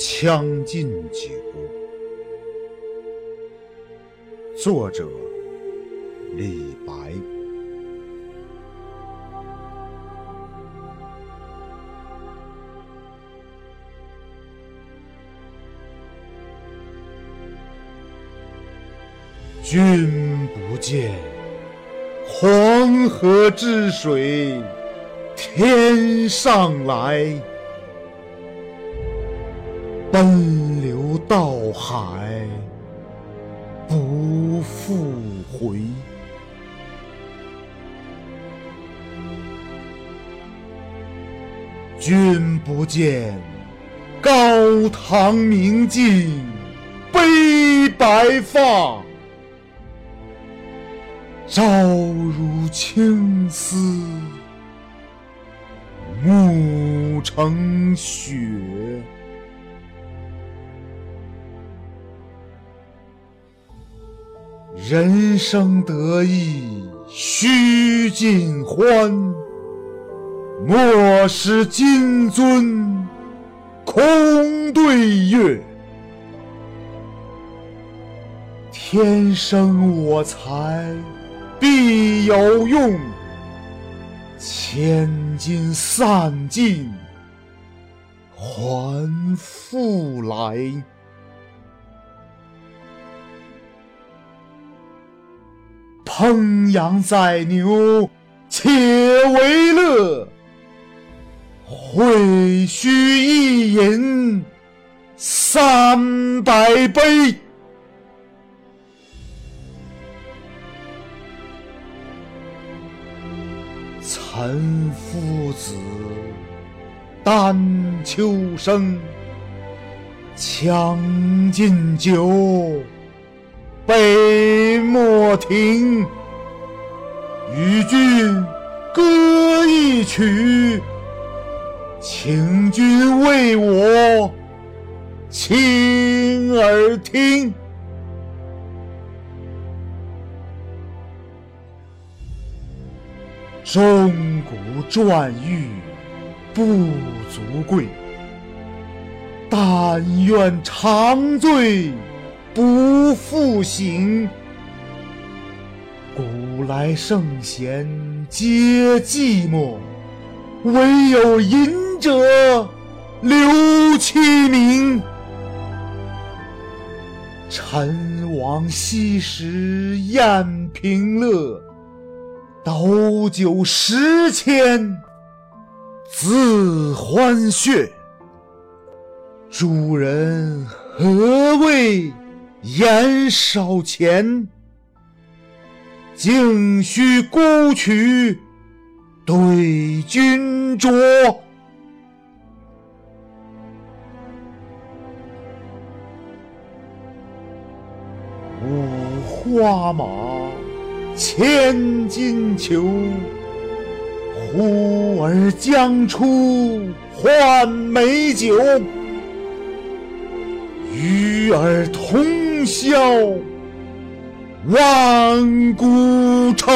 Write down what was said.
《将进酒》，作者李白。君不见，黄河之水天上来。奔流到海不复回。君不见，高堂明镜悲白发，朝如青丝暮成雪。人生得意须尽欢，莫使金樽空对月。天生我材必有用，千金散尽还复来。烹羊宰牛且为乐，会须一饮三百杯。岑夫子，丹丘生，《将进酒》。杯莫停，与君歌一曲，请君为我倾耳听。钟鼓馔玉不足贵，但愿长醉。不复醒。来圣贤皆寂寞，惟有饮者留其名。陈王昔时宴平乐，斗酒十千恣欢谑。主人何为？言少钱，径须沽取对君酌。五花马，千金裘，呼儿将出换美酒。与尔同销万古愁。